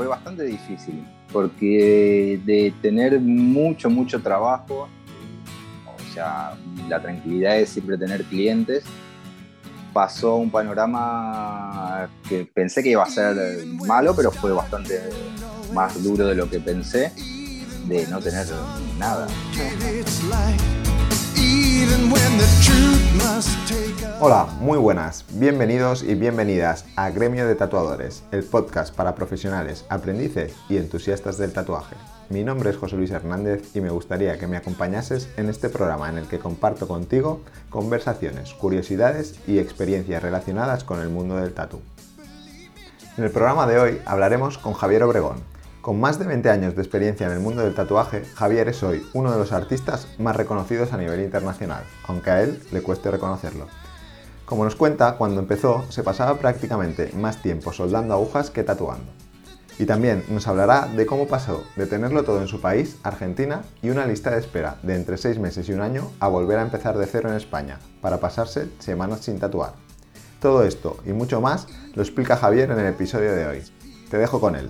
fue bastante difícil, porque de tener mucho, mucho trabajo, o sea, la tranquilidad de siempre tener clientes, pasó un panorama que pensé que iba a ser malo, pero fue bastante más duro de lo que pensé, de no tener nada. Hola, muy buenas, bienvenidos y bienvenidas a Gremio de Tatuadores, el podcast para profesionales, aprendices y entusiastas del tatuaje. Mi nombre es José Luis Hernández y me gustaría que me acompañases en este programa en el que comparto contigo conversaciones, curiosidades y experiencias relacionadas con el mundo del tatu. En el programa de hoy hablaremos con Javier Obregón, con más de 20 años de experiencia en el mundo del tatuaje, Javier es hoy uno de los artistas más reconocidos a nivel internacional, aunque a él le cueste reconocerlo. Como nos cuenta, cuando empezó se pasaba prácticamente más tiempo soldando agujas que tatuando. Y también nos hablará de cómo pasó de tenerlo todo en su país, Argentina, y una lista de espera de entre 6 meses y un año a volver a empezar de cero en España, para pasarse semanas sin tatuar. Todo esto y mucho más lo explica Javier en el episodio de hoy. Te dejo con él.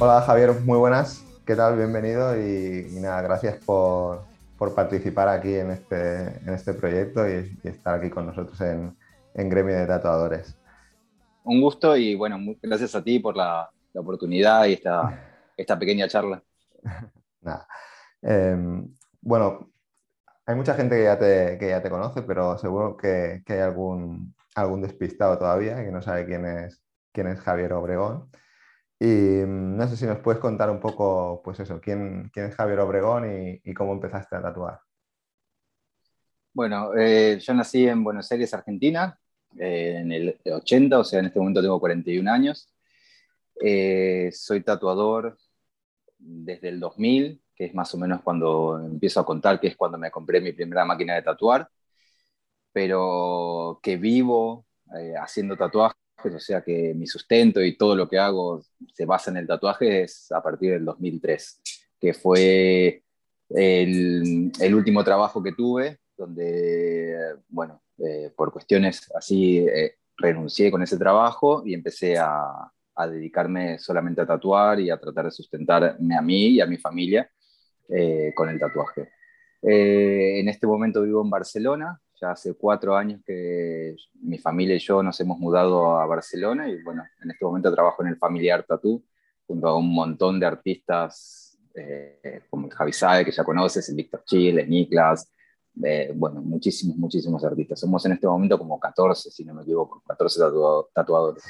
Hola Javier, muy buenas. ¿Qué tal? Bienvenido y, nada, gracias por, participar aquí en este, en este proyecto y, estar aquí con nosotros en, Gremio de Tatuadores. Un gusto y bueno, gracias a ti por la, oportunidad y esta, esta pequeña charla. nada. Em, bueno, hay mucha gente que ya te, que ya te conoce, pero seguro que, que hay algún, algún despistado todavía que no sabe quién es, quién es Javier Obregón. Y mm, no sé si nos puedes contar un poco, pues eso, quién, quién es Javier Obregón y, cómo empezaste a tatuar. Bueno, eh, yo nací en Buenos Aires, Argentina, eh, en el 80, o sea, en este momento tengo 41 años. Eh, soy tatuador desde el 2000, que es más o menos cuando empiezo a contar, que es cuando me compré mi primera máquina de tatuar, pero que vivo haciendo tatuajes o sea que mi sustento y todo lo que hago se basa en el tatuaje es a partir del 2003, que fue el, último trabajo que tuve, donde, bueno, eh, por cuestiones así eh, renuncié con ese trabajo y empecé a, dedicarme solamente a tatuar y a tratar de sustentarme a mí y a mi familia eh, con el tatuaje. en este momento vivo en Barcelona, ya hace cuatro años que mi familia y yo nos hemos mudado a Barcelona y bueno, en este momento trabajo en el Familiar Tattoo junto a un montón de artistas eh, como Javi Sae, que ya conoces, el Víctor Chile, Niklas, eh, bueno, muchísimos, muchísimos artistas. Somos en este momento como 14, si no me equivoco, 14 tatuadores.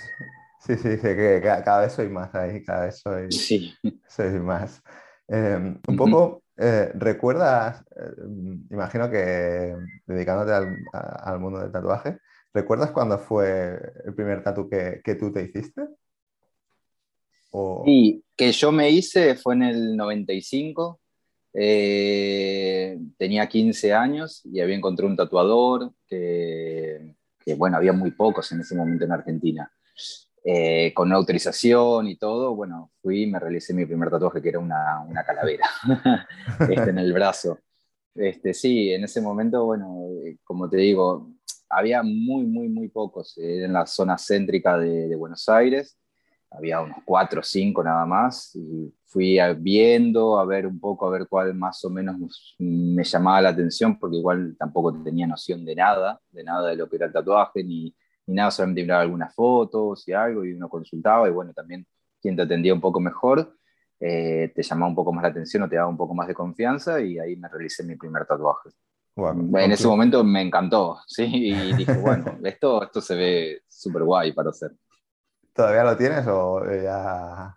Sí, sí, que cada vez soy más ahí, cada vez soy, sí. soy más. Em, un poco, eh, ¿recuerdas, eh, imagino que dedicándote al, mundo del tatuaje, ¿recuerdas cuándo fue el primer tatu que, tú te hiciste? Sí, que yo me hice fue en el 95. Eh, tenía 15 años y había encontrado un tatuador que, que, bueno, había muy pocos en ese momento en Argentina. Eh, con autorización y todo, bueno, fui y me realicé mi primer tatuaje que era una, una calavera este, en el brazo. Este, sí, en ese momento, bueno, eh, como te digo, había muy, muy, muy pocos en la zona céntrica de, Buenos Aires. Había unos cuatro o cinco nada más. Fui viendo, a ver un poco, a ver cuál más o menos me llamaba la atención, porque igual tampoco tenía noción de nada, de nada de lo que era el tatuaje, ni, ni nada, solamente miraba algunas fotos y algo, y uno consultaba, y bueno, también quien te atendía un poco mejor, eh, te llamaba un poco más la atención o te daba un poco más de confianza, y ahí me realicé mi primer tatuaje. en ese momento me encantó, ¿sí? Y dije, bueno, esto, esto se ve súper guay para hacer. ¿Todavía lo tienes o ya...?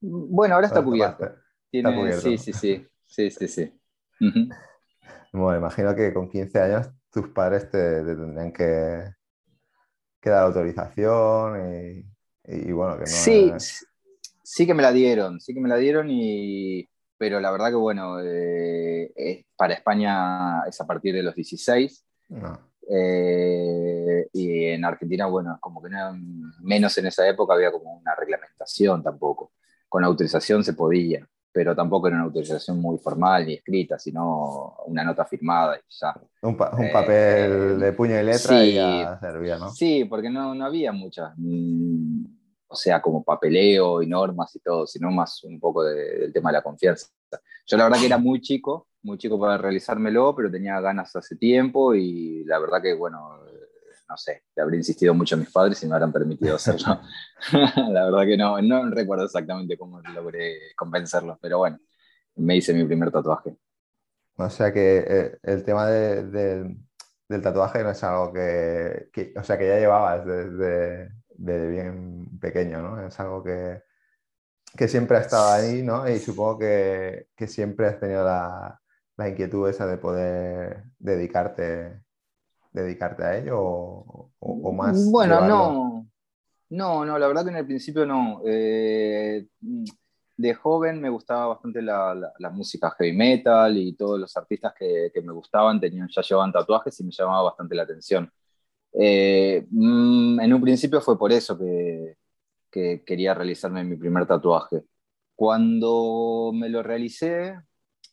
Bueno, ahora está cubierto. Sí, sí, sí, sí, sí, sí. Bueno, imagino que con 15 años tus padres te tendrían que, que la autorización y, bueno, que no... Sí, sí que me la dieron, sí que me la dieron y... Pero la verdad que bueno, eh, para España es a partir de los 16. Eh, y en Argentina, bueno, como que no, menos en esa época había como una reglamentación tampoco. Con autorización se podía, pero tampoco era una autorización muy formal ni escrita, sino una nota firmada y ya. Un, eh, papel de puño y letra y ya servía, ¿no? Sí, porque no, no había muchas, mm, o sea, como papeleo y normas y todo, sino más un poco del tema de la confianza. Yo la verdad que era muy chico, muy chico para realizármelo, pero tenía ganas hace tiempo y la verdad que, bueno, no sé, le habría insistido mucho a mis padres y me habrán permitido hacerlo. la verdad que no, no recuerdo exactamente cómo logré convencerlos, pero bueno, me hice mi primer tatuaje. O sea que eh, el tema del tatuaje no es algo que, o sea, que ya llevabas desde, bien pequeño, ¿no? Es algo que, que siempre ha estado ahí, ¿no? Y supongo que, que siempre has tenido la, la, inquietud esa de poder dedicarte dedicarte a ello o, más? Bueno, no. No, no, la verdad que en el principio no. Eh, de joven me gustaba bastante la, música heavy metal y todos los artistas que, me gustaban tenían, ya llevaban tatuajes y me llamaba bastante la atención. Eh, mm, en un principio fue por eso que, que, quería realizarme mi primer tatuaje. Cuando me lo realicé,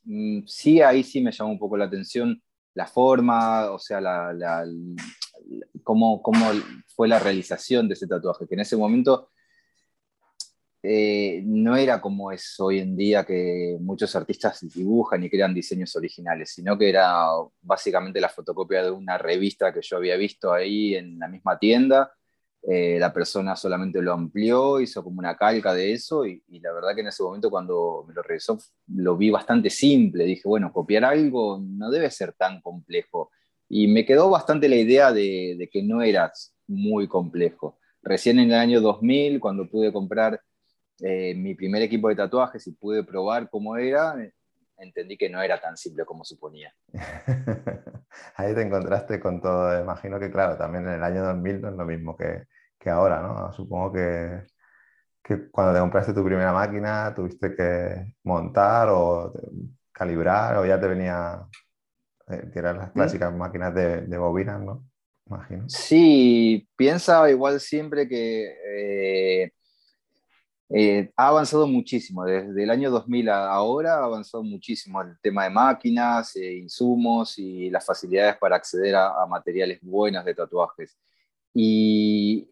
mm, sí, ahí sí me llamó un poco la atención la forma, o sea, la, cómo, fue la realización de ese tatuaje, que en ese momento eh, no era como es hoy en día que muchos artistas dibujan y crean diseños originales, sino que era básicamente la fotocopia de una revista que yo había visto ahí en la misma tienda eh, la persona solamente lo amplió, hizo como una calca de eso y, la verdad que en ese momento cuando me lo revisó lo vi bastante simple. Dije, bueno, copiar algo no debe ser tan complejo. Y me quedó bastante la idea de, que no era muy complejo. Recién en el año 2000, cuando pude comprar eh, mi primer equipo de tatuajes y pude probar cómo era, entendí que no era tan simple como suponía. Ahí te encontraste con todo. Imagino que, claro, también en el año 2000 no es lo mismo que, que ahora, ¿no? Supongo que, que, cuando te compraste tu primera máquina tuviste que montar o calibrar o ya te venía, eh, que eran las ¿Mm? clásicas máquinas de, de bobinas, ¿no? Imagino. Sí, piensa igual siempre que eh, eh, ha avanzado muchísimo, desde el año 2000 a ahora ha avanzado muchísimo el tema de máquinas, insumos y las facilidades para acceder a, a materiales buenos de tatuajes y,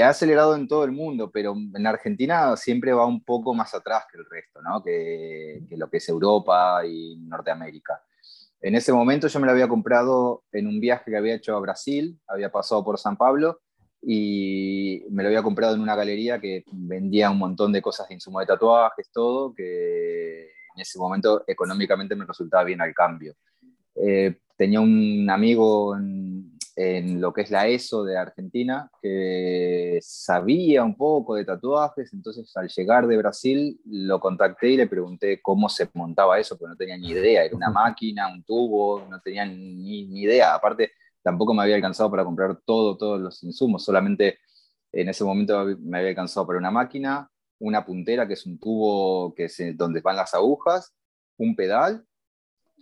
ha acelerado en todo el mundo, pero en Argentina siempre va un poco más atrás que el resto, ¿no? que, lo que es Europa y Norteamérica. En ese momento yo me lo había comprado en un viaje que había hecho a Brasil, había pasado por San Pablo y me lo había comprado en una galería que vendía un montón de cosas de insumo de tatuajes, todo, que en ese momento económicamente me resultaba bien al cambio. Eh, tenía un amigo en, en lo que es la ESO de Argentina, que sabía un poco de tatuajes, entonces al llegar de Brasil lo contacté y le pregunté cómo se montaba eso, porque no tenía ni idea, era una máquina, un tubo, no tenía ni, ni idea, aparte tampoco me había alcanzado para comprar todo, todos los insumos, solamente en ese momento me había alcanzado para una máquina, una puntera, que es un tubo que es donde van las agujas, un pedal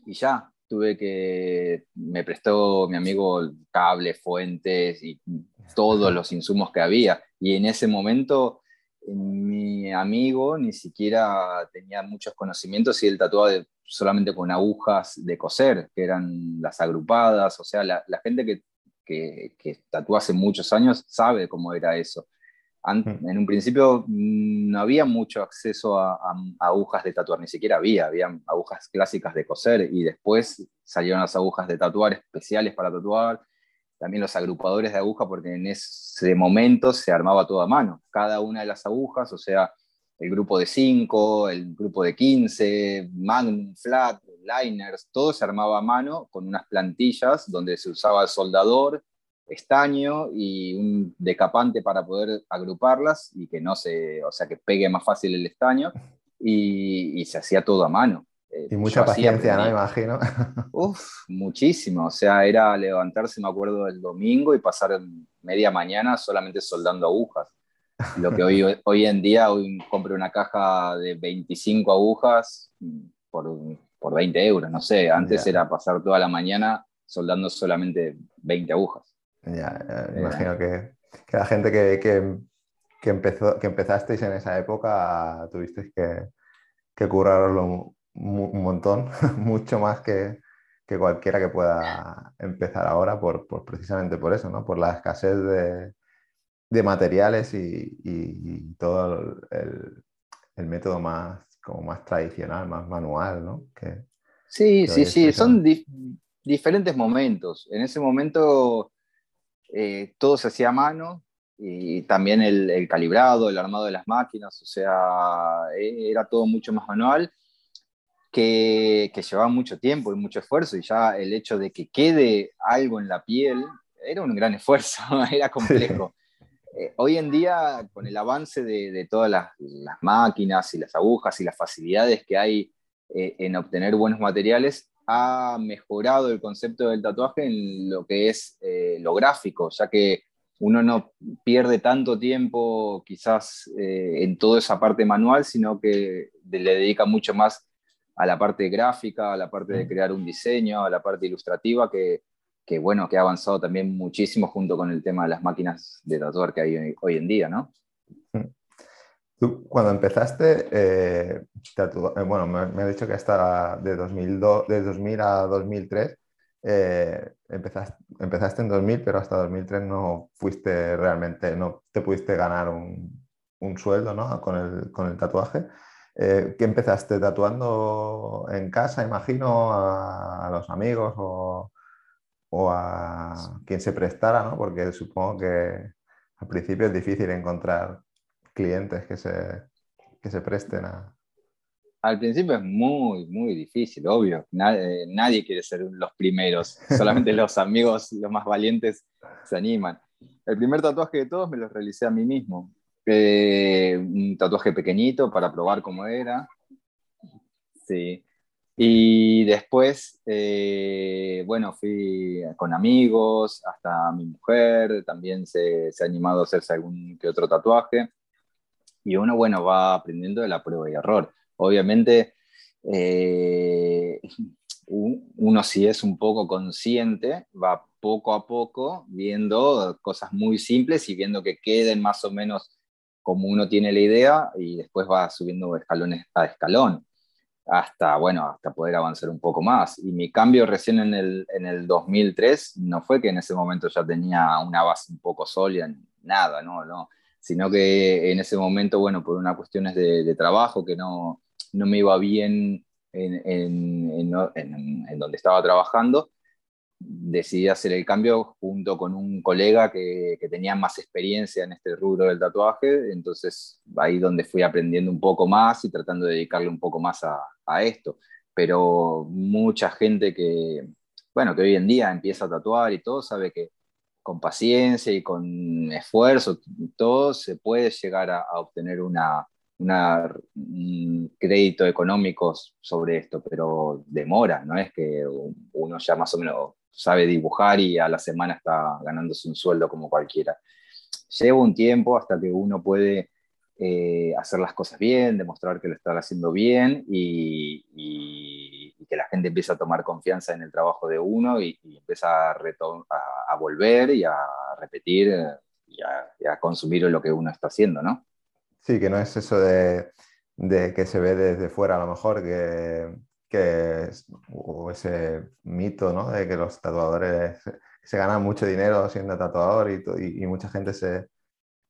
y ya, tuve que, me prestó mi amigo cable, fuentes y todos los insumos que había. Y en ese momento mi amigo ni siquiera tenía muchos conocimientos y él tatuaba solamente con agujas de coser, que eran las agrupadas. O sea, la, gente que, que, que tatúa hace muchos años sabe cómo era eso. Mm. En un principio mm, no había mucho acceso a, agujas de tatuar, ni siquiera había, había agujas clásicas de coser y después salieron las agujas de tatuar especiales para tatuar, también los agrupadores de aguja porque en ese momento se armaba todo a mano, cada una de las agujas, o sea, el grupo de 5, el grupo de 15, Magnum, Flat, Liners, todo se armaba a mano con unas plantillas donde se usaba el soldador estaño y un decapante para poder agruparlas y que no se, o sea, que pegue más fácil el estaño y, se hacía todo a mano. Eh, y mucha paciencia, ¿no? Imagino. Uf, muchísimo. O sea, era levantarse, me acuerdo, el domingo y pasar media mañana solamente soldando agujas. Lo que hoy, hoy en día, hoy compro una caja de 25 agujas por, por 20 euros, no sé. Antes era pasar toda la mañana soldando solamente 20 agujas. Ya, imagino que, que, la gente que, que, que, empezó, que empezasteis en esa época tuvisteis que, que currarlo un montón, mucho más que, que, cualquiera que pueda empezar ahora, por, por, precisamente por eso, ¿no? por la escasez de, de materiales y, y, todo el, el, método más, como más tradicional, más manual. ¿no? Que, sí, sí, sí, son diferentes momentos. En ese momento eh, todo se hacía a mano, y también el, el, calibrado, el armado de las máquinas, o sea, e, era todo mucho más manual, que, que, llevaba mucho tiempo y mucho esfuerzo, y ya el hecho de que quede algo en la piel era un gran esfuerzo, era complejo. Eh, hoy en día, con el avance de, de todas las, las, máquinas y las agujas y las facilidades que hay eh, en obtener buenos materiales, ha mejorado el concepto del tatuaje en lo que es eh, lo gráfico, ya que uno no pierde tanto tiempo quizás eh, en toda esa parte manual, sino que le dedica mucho más a la parte gráfica, a la parte de crear un diseño, a la parte ilustrativa, que, que bueno, que ha avanzado también muchísimo junto con el tema de las máquinas de tatuar que hay hoy, en día, ¿no? Tú, cuando empezaste, eh, eh, bueno, me, me, has dicho que hasta de, 2002, de 2000 a 2003, eh, empezaste, empezaste, en 2000, pero hasta 2003 no fuiste realmente, no te pudiste ganar un, un sueldo ¿no? con, el, con, el, tatuaje. Eh, ¿Qué empezaste tatuando en casa, imagino, a, a los amigos o, o, a quien se prestara? ¿no? Porque supongo que al principio es difícil encontrar clientes que se, que se presten a, al principio es muy, muy difícil, obvio. Nadie, nadie quiere ser los primeros, solamente los amigos, los más valientes, se animan. El primer tatuaje de todos me lo realicé a mí mismo. Eh, un tatuaje pequeñito para probar cómo era. Sí. Y después, eh, bueno, fui con amigos, hasta mi mujer también se, se, ha animado a hacerse algún que otro tatuaje. Y uno, bueno, va aprendiendo de la prueba y error. Obviamente, eh, uno si es un poco consciente, va poco a poco viendo cosas muy simples y viendo que queden más o menos como uno tiene la idea y después va subiendo escalones a escalón hasta, bueno, hasta poder avanzar un poco más. Y mi cambio recién en el, en el 2003 no fue que en ese momento ya tenía una base un poco sólida, nada, no, no, sino que en ese momento, bueno, por unas cuestiones de, de trabajo que no, no me iba bien en, donde estaba trabajando, decidí hacer el cambio junto con un colega que, tenía más experiencia en este rubro del tatuaje, entonces ahí donde fui aprendiendo un poco más y tratando de dedicarle un poco más a, a esto. Pero mucha gente que, bueno, que hoy en día empieza a tatuar y todo, sabe que con paciencia y con esfuerzo, todo se puede llegar a obtener una, un crédito económico sobre esto, pero demora, no es que uno ya más o menos sabe dibujar y a la semana está ganándose un sueldo como cualquiera. Lleva un tiempo hasta que uno puede eh, hacer las cosas bien, demostrar que lo está haciendo bien y, que la gente empieza a tomar confianza en el trabajo de uno y, empieza a, volver y a repetir y a, y a consumir lo que uno está haciendo, ¿no? Sí, que no es eso de, que se ve desde fuera a lo mejor, que, que o ese mito ¿no? de que los tatuadores se ganan mucho dinero siendo tatuador y, y, mucha gente se,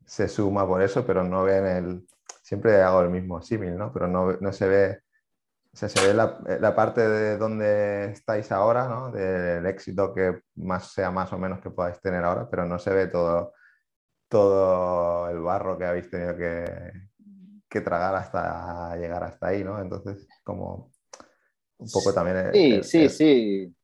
se, suma por eso, pero no ven el... Siempre hago el mismo símil, ¿no? Pero no, no, se ve... O sea, se ve la, la, parte de donde estáis ahora, ¿no? Del éxito que más sea más o menos que podáis tener ahora, pero no se ve todo todo el barro que habéis tenido que, que tragar hasta llegar hasta ahí, ¿no? Entonces, como un poco también... Sí, sí, sí.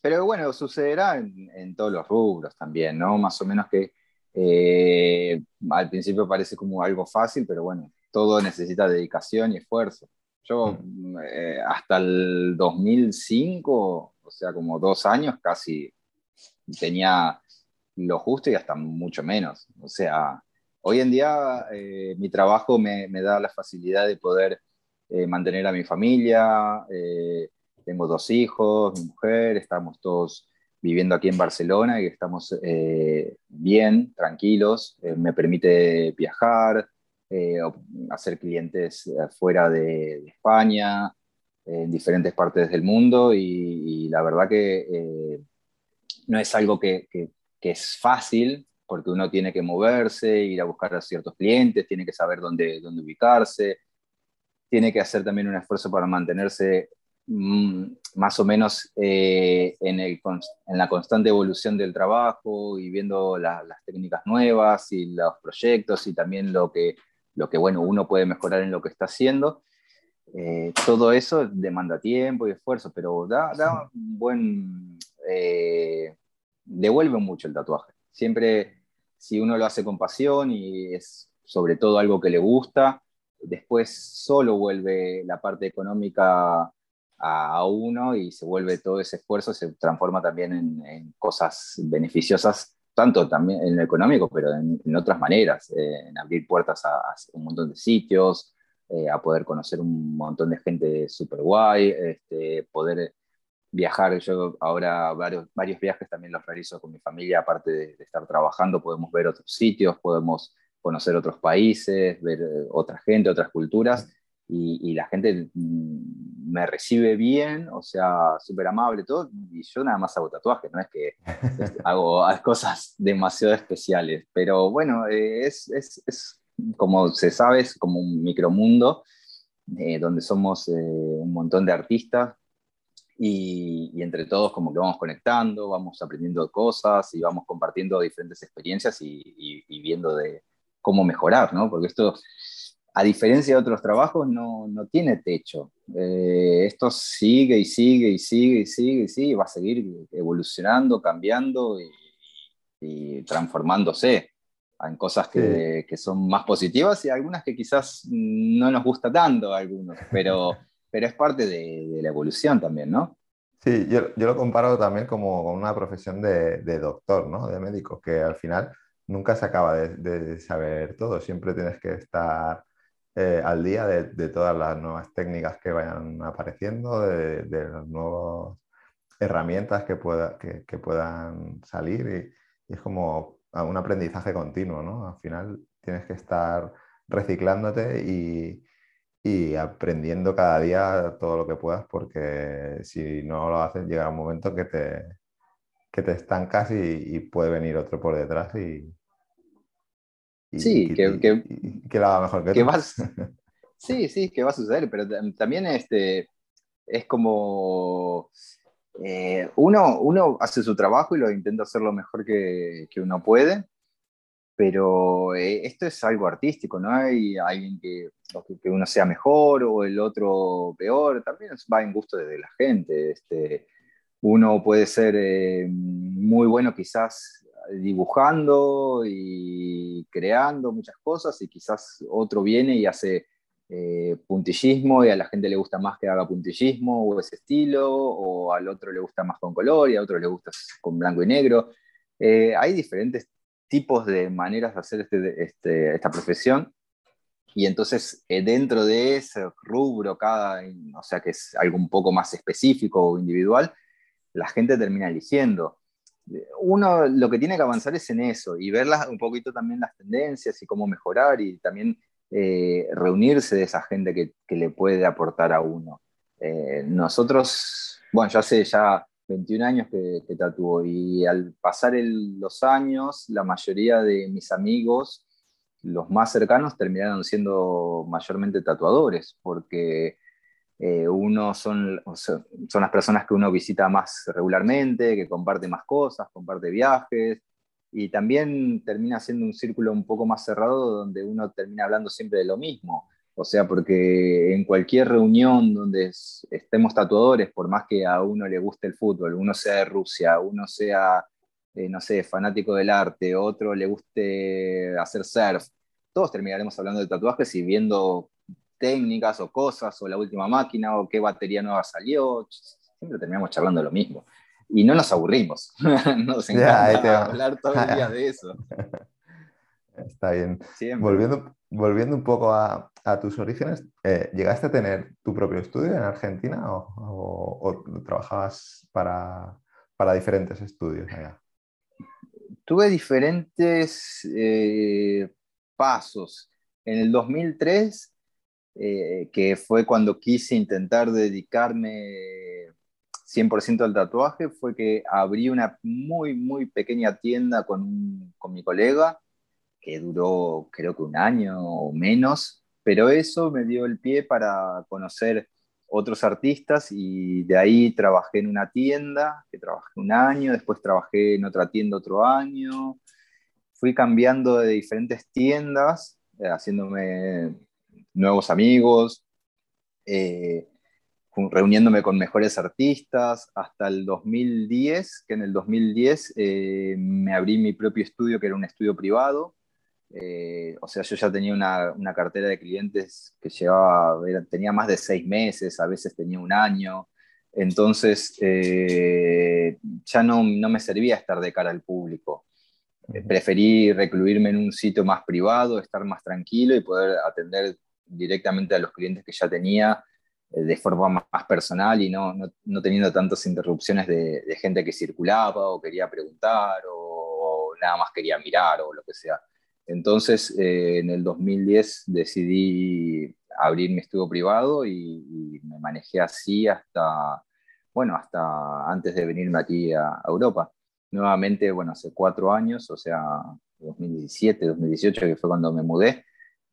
Pero bueno, sucederá en, en, todos los rubros también, ¿no? Más o menos que eh, al principio parece como algo fácil, pero bueno, todo necesita dedicación y esfuerzo. Yo mm. eh, hasta el 2005, o sea, como dos años casi, tenía lo justo y hasta mucho menos. O sea, hoy en día eh, mi trabajo me, me, da la facilidad de poder eh, mantener a mi familia. Eh, tengo dos hijos, mi mujer, estamos todos viviendo aquí en Barcelona y estamos bien, tranquilos. me permite viajar, hacer clientes fuera de, España, en diferentes partes del mundo y, la verdad que no es algo que, es fácil porque uno tiene que moverse, ir a buscar a ciertos clientes, tiene que saber dónde, dónde ubicarse, tiene que hacer también un esfuerzo para mantenerse más o menos eh, en, el, en, la constante evolución del trabajo y viendo las técnicas nuevas y los proyectos y también lo que, lo que bueno, uno puede mejorar en lo que está haciendo. Eh, todo eso demanda tiempo y esfuerzo, pero da, da un buen... Eh, devuelve mucho el tatuaje. Siempre, si uno lo hace con pasión y es sobre todo algo que le gusta, después solo vuelve la parte económica a, uno y se vuelve todo ese esfuerzo, se transforma también en, cosas beneficiosas, tanto también en lo económico, pero en, otras maneras, eh, en abrir puertas a, un montón de sitios, eh, a poder conocer un montón de gente súper guay, este, poder viajar. Yo ahora varios, varios viajes también los realizo con mi familia, aparte de, estar trabajando, podemos ver otros sitios, podemos conocer otros países, ver eh, otra gente, otras culturas. Y, la gente mm, me recibe bien, o sea, súper amable, todo, y yo nada más hago tatuajes, no es que hago cosas demasiado especiales, pero bueno, eh, es, es, es, como se sabe, es como un micromundo eh, donde somos un montón de artistas y, entre todos como que vamos conectando, vamos aprendiendo cosas y vamos compartiendo diferentes experiencias y, viendo de cómo mejorar, ¿no? Porque esto, a diferencia de otros trabajos, no, no tiene techo. Eh, esto sigue y sigue y sigue y sigue y sigue y va a seguir evolucionando, cambiando y, transformándose en cosas que, que, son más positivas y algunas que quizás no nos gusta tanto a algunos, pero pero es parte de, la evolución también, ¿no? Sí, yo, yo, lo comparo también como con una profesión de, de, doctor, ¿no? De médico, que al final nunca se acaba de, de saber todo, siempre tienes que estar eh, al día de, todas las nuevas técnicas que vayan apareciendo, de, las nuevas herramientas que, pueda, que, que puedan salir y, y, es como un aprendizaje continuo, ¿no? Al final tienes que estar reciclándote y, y aprendiendo cada día todo lo que puedas, porque si no lo haces, llega un momento que te, que te estancas y, puede venir otro por detrás y. sí, que, que, lo haga mejor que, tú. Vas, sí, sí, que va a suceder, pero también este, es como. Eh, uno, uno hace su trabajo y lo intenta hacer lo mejor que, que uno puede, pero eh, esto es algo artístico, no hay alguien que, que, uno sea mejor o el otro peor, también va en gusto de la gente. Este, uno puede ser eh, muy bueno quizás dibujando y creando muchas cosas y quizás otro viene y hace eh, puntillismo y a la gente le gusta más que haga puntillismo o ese estilo, o al otro le gusta más con color y a otro le gusta con blanco y negro. hay diferentes tipos de maneras de hacer este, este, esta profesión. Y entonces, eh, dentro de ese rubro, cada, o sea, que es algo un poco más específico o individual, la gente termina eligiendo. Uno lo que tiene que avanzar es en eso y ver un poquito también las tendencias y cómo mejorar y también eh, reunirse de esa gente que, que, le puede aportar a uno. Eh, nosotros, bueno, yo hace ya 21 años que, que y al pasar los años, la mayoría de mis amigos, los más cercanos, terminaron siendo mayormente tatuadores, porque eh, uno son, son las personas que uno visita más regularmente, que comparte más cosas, comparte viajes, y también termina siendo un círculo un poco más cerrado donde uno termina hablando siempre de lo mismo. O sea, porque en cualquier reunión donde estemos tatuadores, por más que a uno le guste el fútbol, uno sea de Rusia, uno sea, eh, no sé, fanático del arte, otro le guste hacer surf, todos terminaremos hablando de tatuajes y viendo técnicas o cosas, o la última máquina, o qué batería nueva salió. Siempre terminamos charlando lo mismo. Y no nos aburrimos. nos encanta hablar todo el día de eso. Está bien. Volviendo, volviendo un poco a, tus orígenes, eh, ¿llegaste a tener tu propio estudio en Argentina o, trabajabas para, diferentes estudios allá? Tuve diferentes eh, pasos. en el 2003, eh, que fue cuando quise intentar dedicarme 100% al tatuaje, fue que abrí una muy, muy pequeña tienda con, con mi colega, que duró creo que un año o menos, pero eso me dio el pie para conocer otros artistas y de ahí trabajé en una tienda, que trabajé un año, después trabajé en otra tienda otro año, fui cambiando de diferentes tiendas, eh, haciéndome nuevos amigos, eh, reuniéndome con mejores artistas, hasta el 2010, que en el 2010 eh, me abrí mi propio estudio, que era un estudio privado, eh, o sea, yo ya tenía una, una, cartera de clientes que llevaba, tenía más de seis meses, a veces tenía un año. Entonces, eh, ya no, no, me servía estar de cara al público. Preferí recluirme en un sitio más privado, estar más tranquilo y poder atender directamente a los clientes que ya tenía de forma más personal y no, no, no teniendo tantas interrupciones de, gente que circulaba o quería preguntar o, o nada más quería mirar o lo que sea. Entonces, eh, en el 2010 decidí abrir mi estudio privado y, me manejé así hasta, bueno, hasta antes de venirme aquí a, Europa. Nuevamente, bueno, hace cuatro años, o sea, 2017, 2018, que fue cuando me mudé,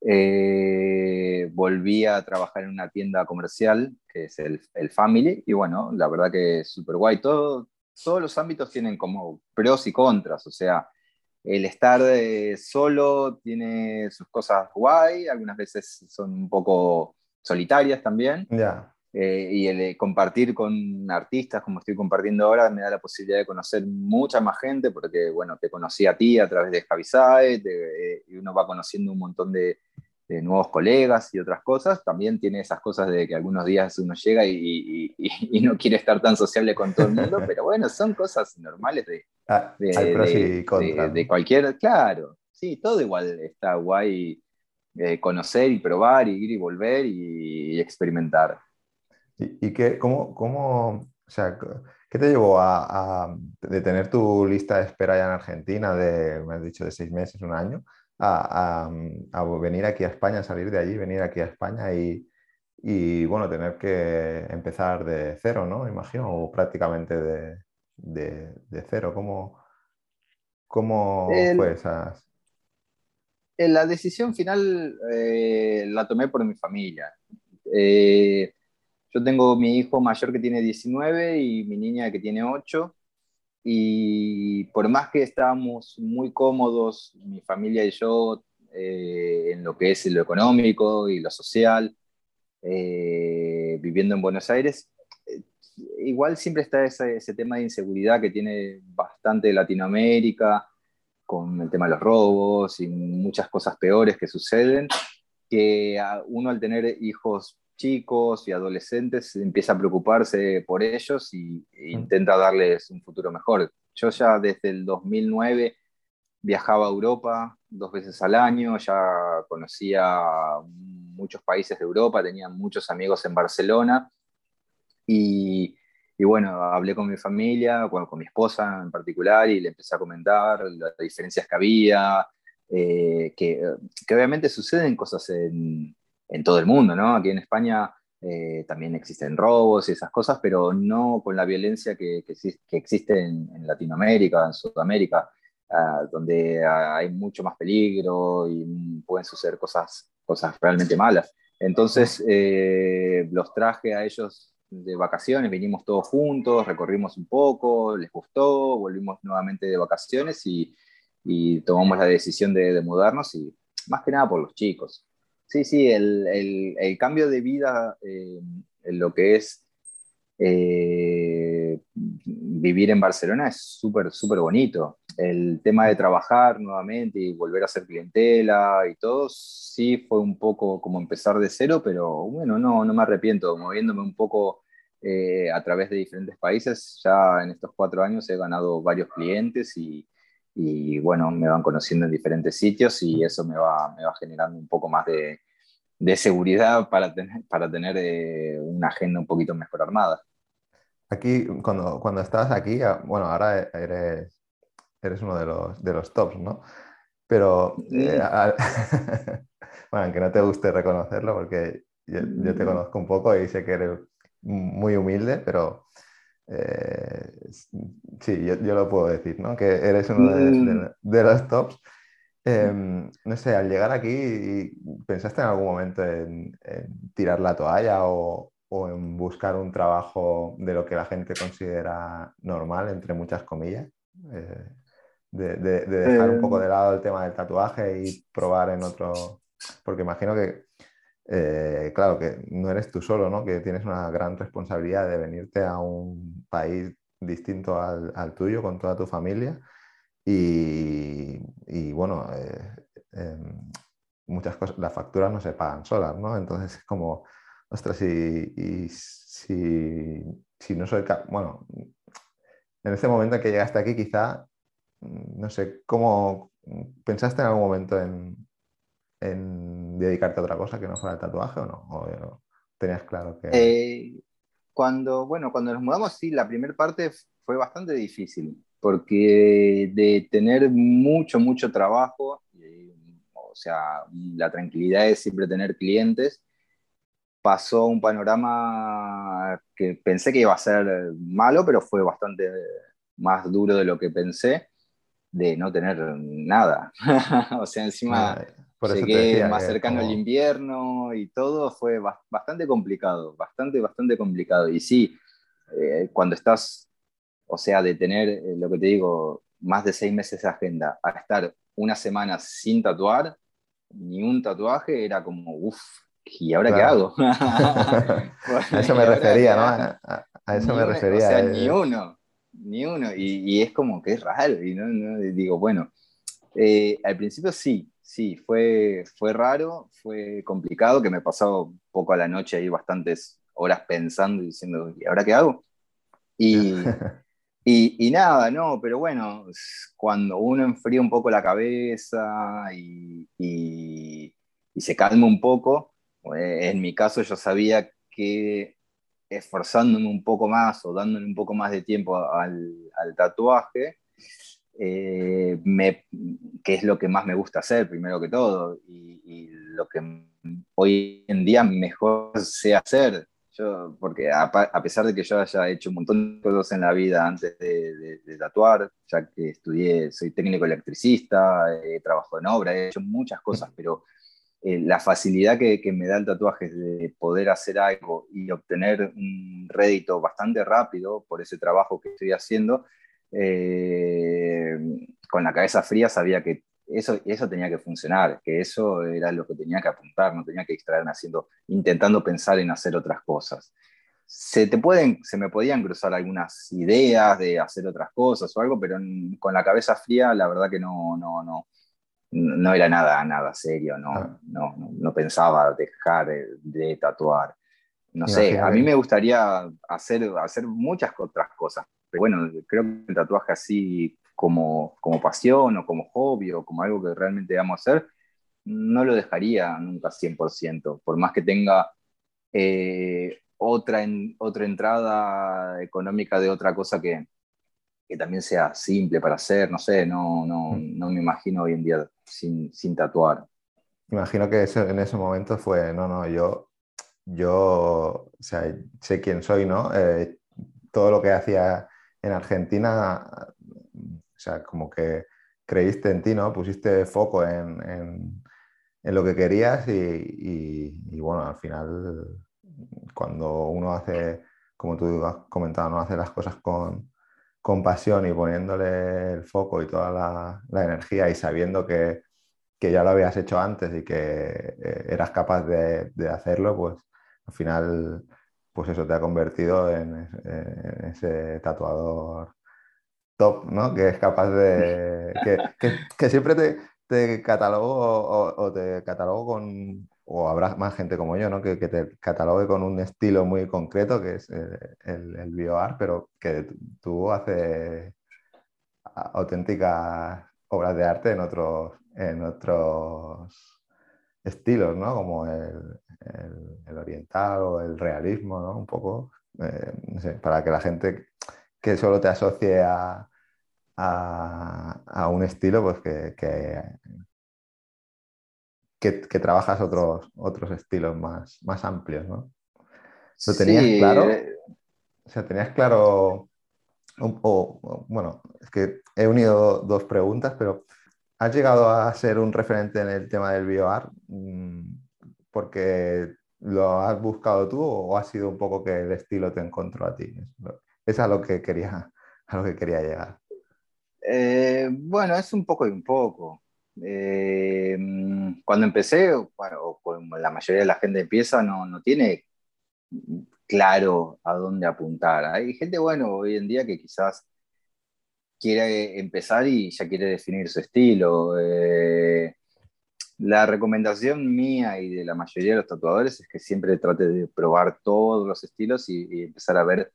eh, volví a trabajar en una tienda comercial, que es el, el Family, y bueno, la verdad que es súper guay. Todo, todos los ámbitos tienen como pros y contras, o sea, el estar eh, solo tiene sus cosas guay, algunas veces son un poco solitarias también. Eh, y el eh, compartir con artistas como estoy compartiendo ahora me da la posibilidad de conocer mucha más gente, porque bueno, te conocí a ti a través de Javisae, y uno va conociendo un montón de, de nuevos colegas y otras cosas, también tiene esas cosas de que algunos días uno llega y, y, no quiere estar tan sociable con todo el mundo, pero bueno, son cosas normales de, ah, de, de, cualquier, claro, sí, todo igual está guay eh, conocer y probar y ir y volver y, experimentar. ¿Y, y qué, cómo, cómo, o sea, qué te llevó a, a, de tener tu lista de espera ya en Argentina de, me has dicho, de seis meses, un año? a, venir aquí a España, salir de allí, venir aquí a España y, y bueno, tener que empezar de cero, ¿no? Imagino, o prácticamente de, de, cero. ¿Cómo, cómo fue esa? La decisión final eh, la tomé por mi familia. Eh, yo tengo mi hijo mayor que tiene 19 y mi niña que tiene 8 y por más que estábamos muy cómodos, mi familia y yo, eh, en lo que es lo económico y lo social, eh, viviendo en Buenos Aires, eh, igual siempre está ese, ese, tema de inseguridad que tiene bastante Latinoamérica, con el tema de los robos y muchas cosas peores que suceden, que uno al tener hijos chicos y adolescentes empieza a preocuparse por ellos y, e intenta darles un futuro mejor. Yo ya desde el 2009 viajaba a Europa dos veces al año, ya conocía muchos países de Europa, tenía muchos amigos en Barcelona y, y bueno, hablé con mi familia, con, con, mi esposa en particular y le empecé a comentar las diferencias que había, eh, que, que obviamente suceden cosas en, en todo el mundo, ¿no? Aquí en España eh, también existen robos y esas cosas, pero no con la violencia que, que, existe en, Latinoamérica, en Sudamérica, ah, donde hay mucho más peligro y pueden suceder cosas, cosas realmente malas. Entonces eh, los traje a ellos de vacaciones, vinimos todos juntos, recorrimos un poco, les gustó, volvimos nuevamente de vacaciones y, y tomamos la decisión de, de mudarnos y más que nada por los chicos. Sí, sí, el, el, cambio de vida eh, en lo que es eh, vivir en Barcelona es súper, súper bonito. El tema de trabajar nuevamente y volver a ser clientela y todo, sí fue un poco como empezar de cero, pero bueno, no, no me arrepiento, moviéndome un poco eh, a través de diferentes países. Ya en estos cuatro años he ganado varios clientes y, y bueno, me van conociendo en diferentes sitios y eso me va, me va generando un poco más de, de seguridad para tener, para tener eh, una agenda un poquito mejor armada. Aquí, cuando, cuando estás aquí, ah, bueno, ahora eres, eres uno de los, de los tops, ¿no? Pero eh, bueno, aunque no te guste reconocerlo, porque yo, te mm. conozco un poco y sé que eres muy humilde, pero eh, sí, yo, lo puedo decir, ¿no? Que eres uno de, mm. los tops. Em, no sé, al llegar aquí, ¿pensaste en algún momento en, tirar la toalla o, en buscar un trabajo de lo que la gente considera normal, entre muchas comillas? Eh, de, dejar un poco de lado el tema del tatuaje y probar en otro, porque imagino que, eh, claro, que no eres tú solo, ¿no? Que tienes una gran responsabilidad de venirte a un país distinto al, tuyo con toda tu familia y, bueno, eh, em, muchas cosas, las facturas no se pagan solas, ¿no? Entonces es como, ostras, y, si, si, no soy, bueno, en este momento en que llegaste aquí quizá, no sé, ¿cómo pensaste en algún momento en, en dedicarte a otra cosa que no fuera el tatuaje o no? tenías claro que...? Eh, cuando, bueno, cuando nos mudamos, sí, la primera parte fue bastante difícil, porque de tener mucho, mucho trabajo, o sea, la tranquilidad de siempre tener clientes, pasó un panorama que pensé que iba a ser malo, pero fue bastante más duro de lo que pensé, de no tener nada. o sea, encima llegué más cercano al invierno y todo fue bastante complicado, bastante, bastante complicado. Y sí, eh, cuando estás, o sea, de tener, eh, lo que te digo, más de seis meses de agenda, a estar una semana sin tatuar, ni un tatuaje, era como, uff, ¿y ahora qué hago? a eso me refería, ¿no? A, eso me refería. O sea, ni uno, ni uno. Y, es como que es raro. Y no, digo, bueno, eh, al principio sí, sí, fue, fue raro, fue complicado, que me pasaba un poco a la noche ahí bastantes horas pensando y diciendo, ¿y ahora qué hago? Y, y, nada, no, pero bueno, cuando uno enfría un poco la cabeza y, y se calma un poco, eh, en mi caso yo sabía que esforzándome un poco más o dándole un poco más de tiempo al, al tatuaje, eh, me, que es lo que más me gusta hacer, primero que todo, y, lo que hoy en día mejor sé hacer. Yo, porque a, pesar de que yo haya hecho un montón de cosas en la vida antes de, tatuar, ya que estudié, soy técnico electricista, he trabajado en obra, he hecho muchas cosas, pero eh, la facilidad que, que, me da el tatuaje de poder hacer algo y obtener un rédito bastante rápido por ese trabajo que estoy haciendo, eh, con la cabeza fría sabía que eso, eso tenía que funcionar, que eso era lo que tenía que apuntar, no tenía que distraerme haciendo, intentando pensar en hacer otras cosas. Se, te pueden, se me podían cruzar algunas ideas de hacer otras cosas o algo, pero con la cabeza fría la verdad que no, no, no, no era nada, nada serio, no, ah. no, no, pensaba dejar de, tatuar. No sé, a mí me gustaría hacer, hacer muchas otras cosas, bueno, creo que el tatuaje así como, como pasión o como hobby o como algo que realmente amo hacer, no lo dejaría nunca 100%, por más que tenga eh, otra, en, otra entrada económica de otra cosa que, que, también sea simple para hacer, no sé, no, no, mm. no me imagino hoy en día sin, sin tatuar. Imagino que en ese momento fue, no, no, yo, yo o sea, sé quién soy, ¿no? Eh, todo lo que hacía en Argentina, o sea, como que creíste en ti, ¿no? Pusiste foco en, lo que querías y, bueno, al final, cuando uno hace, como tú has comentado, no hace las cosas con, pasión y poniéndole el foco y toda la, energía y sabiendo que, ya lo habías hecho antes y que eh, eras capaz de, de hacerlo, pues al final pues eso te ha convertido en, ese tatuador top, ¿no? Que es capaz de... que, siempre te, te catalogo o, te catalogo con... o habrá más gente como yo, ¿no? Que, te catalogue con un estilo muy concreto, que es el, el, bioart, pero que tú haces auténticas obras de arte en otros, en otros estilos, ¿no? Como el, oriental o el realismo, ¿no? Un poco, eh, no sé, para que la gente que solo te asocie a, a, un estilo, pues que, que, que, trabajas otros, otros estilos más, más amplios, ¿no? ¿Lo tenías claro? Eh. O sea, tenías claro, bueno, es que he unido dos preguntas, pero ¿has llegado a ser un referente en el tema del bioart? Mm, porque lo has buscado tú o ha sido un poco que el estilo te encontró a ti? Es a lo que quería, a lo que quería llegar. Eh, bueno, es un poco y un poco. Eh, cuando empecé, bueno, como la mayoría de la gente empieza, no, no tiene claro a dónde apuntar. Hay gente, bueno, hoy en día que quizás quiere empezar y ya quiere definir su estilo. Eh, la recomendación mía y de la mayoría de los tatuadores es que siempre trate de probar todos los estilos y, empezar a ver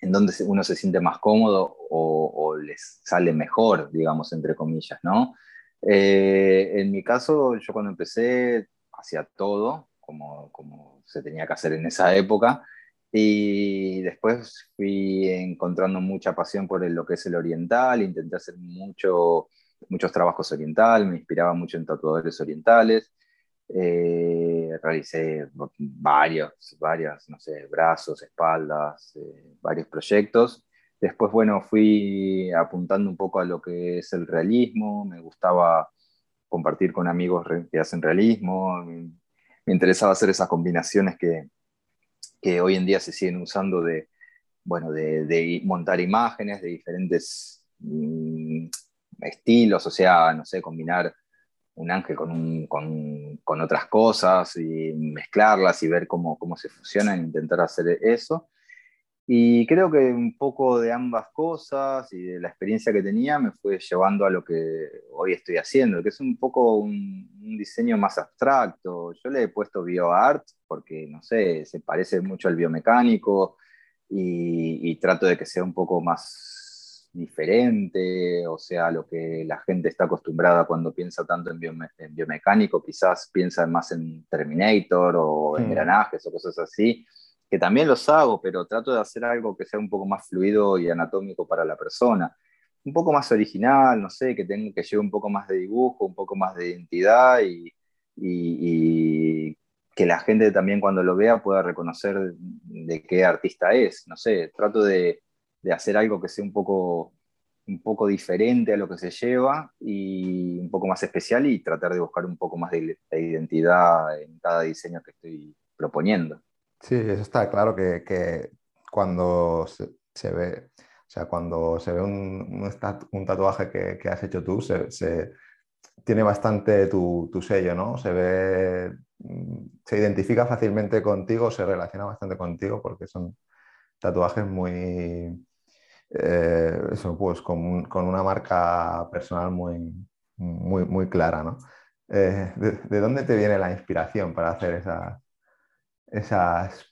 en dónde uno se siente más cómodo o, les sale mejor, digamos, entre comillas, ¿no? Eh, en mi caso, yo cuando empecé hacía todo, como, como se tenía que hacer en esa época, y después fui encontrando mucha pasión por lo que es el oriental, intenté hacer mucho, muchos trabajos orientales, me inspiraba mucho en tatuadores orientales, eh, realicé varios, varias, no sé, brazos, espaldas, eh, varios proyectos. Después, bueno, fui apuntando un poco a lo que es el realismo, me gustaba compartir con amigos que hacen realismo, me interesaba hacer esas combinaciones que, que hoy en día se siguen usando de, bueno, de, montar imágenes de diferentes mm, estilos, o sea, no sé, combinar un ángel con, con, otras cosas y mezclarlas y ver cómo, cómo se fusionan, intentar hacer eso. Y creo que un poco de ambas cosas y de la experiencia que tenía me fue llevando a lo que hoy estoy haciendo, que es un poco un, diseño más abstracto. Yo le he puesto bioart porque, no sé, se parece mucho al biomecánico y, trato de que sea un poco más diferente, o sea, lo que la gente está acostumbrada cuando piensa tanto en, biomecánico, quizás piensa más en Terminator o en engranajes o cosas así que también los hago, pero trato de hacer algo que sea un poco más fluido y anatómico para la persona. Un poco más original, no sé, que, tenga, que lleve un poco más de dibujo, un poco más de identidad y, y, que la gente también cuando lo vea pueda reconocer de qué artista es. No sé, trato de, de hacer algo que sea un poco, un poco diferente a lo que se lleva y un poco más especial y tratar de buscar un poco más de identidad en cada diseño que estoy proponiendo. Sí, eso está claro que, cuando se, ve, o sea, cuando se ve un, un, tatuaje que, has hecho tú, se, tiene bastante tu, sello, ¿no? Se ve, mm, se identifica fácilmente contigo, se relaciona bastante contigo porque son tatuajes muy, eh, eso, pues con, una marca personal muy, muy, muy clara, ¿no? Eh, de, dónde te viene la inspiración para hacer esa, esas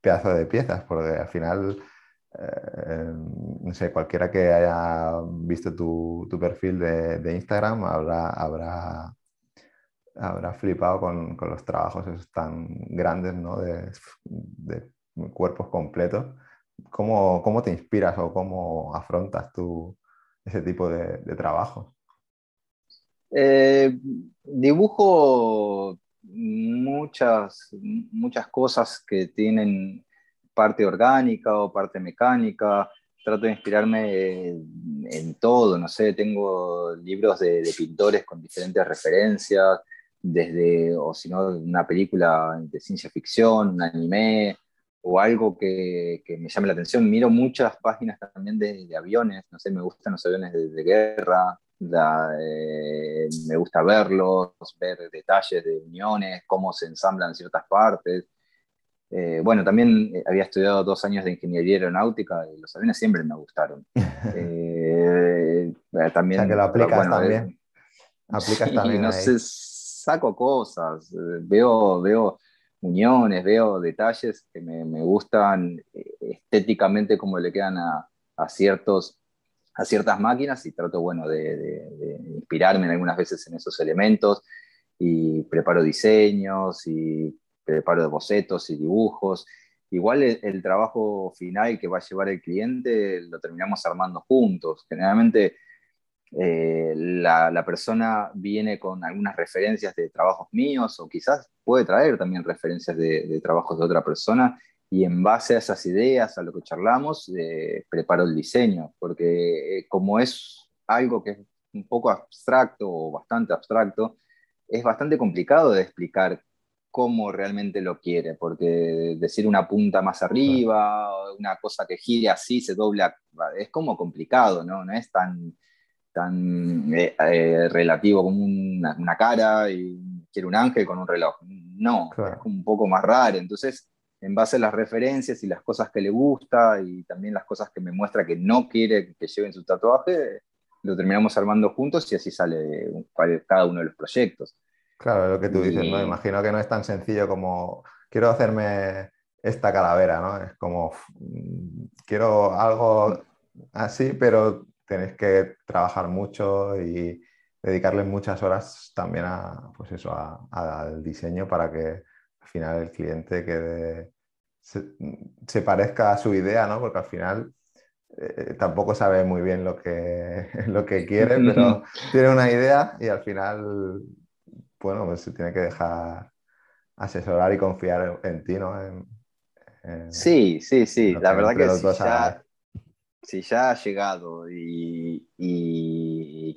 pedazos de piezas, porque al final, eh, no sé, cualquiera que haya visto tu, perfil de, Instagram habrá, habrá, habrá flipado con, los trabajos esos tan grandes, ¿no? De, cuerpos completos. ¿Cómo, ¿Cómo, te inspiras o cómo afrontas tú ese tipo de, trabajos? Eh, dibujo muchas, muchas cosas que tienen parte orgánica o parte mecánica. Trato de inspirarme en, todo, no sé, tengo libros de, pintores con diferentes referencias, desde, o si una película de ciencia ficción, un anime, o algo que, que, me llame la atención. Miro muchas páginas también de, aviones, no sé, me gustan los aviones de guerra, eh, me gusta verlos, ver detalles de uniones, cómo se ensamblan ciertas partes. Eh, bueno, también eh, había estudiado dos años de ingeniería aeronáutica y los aviones siempre me gustaron. también, o sea que lo aplicas también. Aplicas también. No sé, saco cosas, veo, veo uniones, veo detalles que me, me gustan estéticamente como le quedan a, a ciertos a ciertas máquinas y trato, bueno, de, inspirarme algunas veces en esos elementos y preparo diseños y preparo bocetos y dibujos. Igual el, trabajo final que va a llevar el cliente lo terminamos armando juntos. Generalmente eh, la, persona viene con algunas referencias de trabajos míos o quizás puede traer también referencias de, trabajos de otra persona y en base a esas ideas, a lo que charlamos, eh, preparo el diseño, porque eh, como es algo que es un poco abstracto o bastante abstracto, es bastante complicado de explicar cómo realmente lo quiere, porque decir una punta más arriba, una cosa que gire así, se dobla, es como complicado, ¿no? No es tan, tan eh, eh, relativo como una, cara y quiere un ángel con un reloj. No, es un poco más raro. Entonces, en base a las referencias y las cosas que le gusta y también las cosas que me muestra que no quiere que lleven su tatuaje, lo terminamos armando juntos y así sale cada uno de los proyectos. Claro, lo que tú dices, ¿no? Imagino que no es tan sencillo como quiero hacerme esta calavera, ¿no? Es como mm, quiero algo así, pero tenéis que trabajar mucho y dedicarle muchas horas también a, pues eso, al diseño para que al final el cliente quede, se, parezca a su idea, ¿no? Porque al final eh, tampoco sabe muy bien lo que, lo que quiere, pero tiene una idea y al final bueno, pues se tiene que dejar asesorar y confiar en, ti, ¿no? sí, sí, sí. La verdad que si ya, ha llegado y,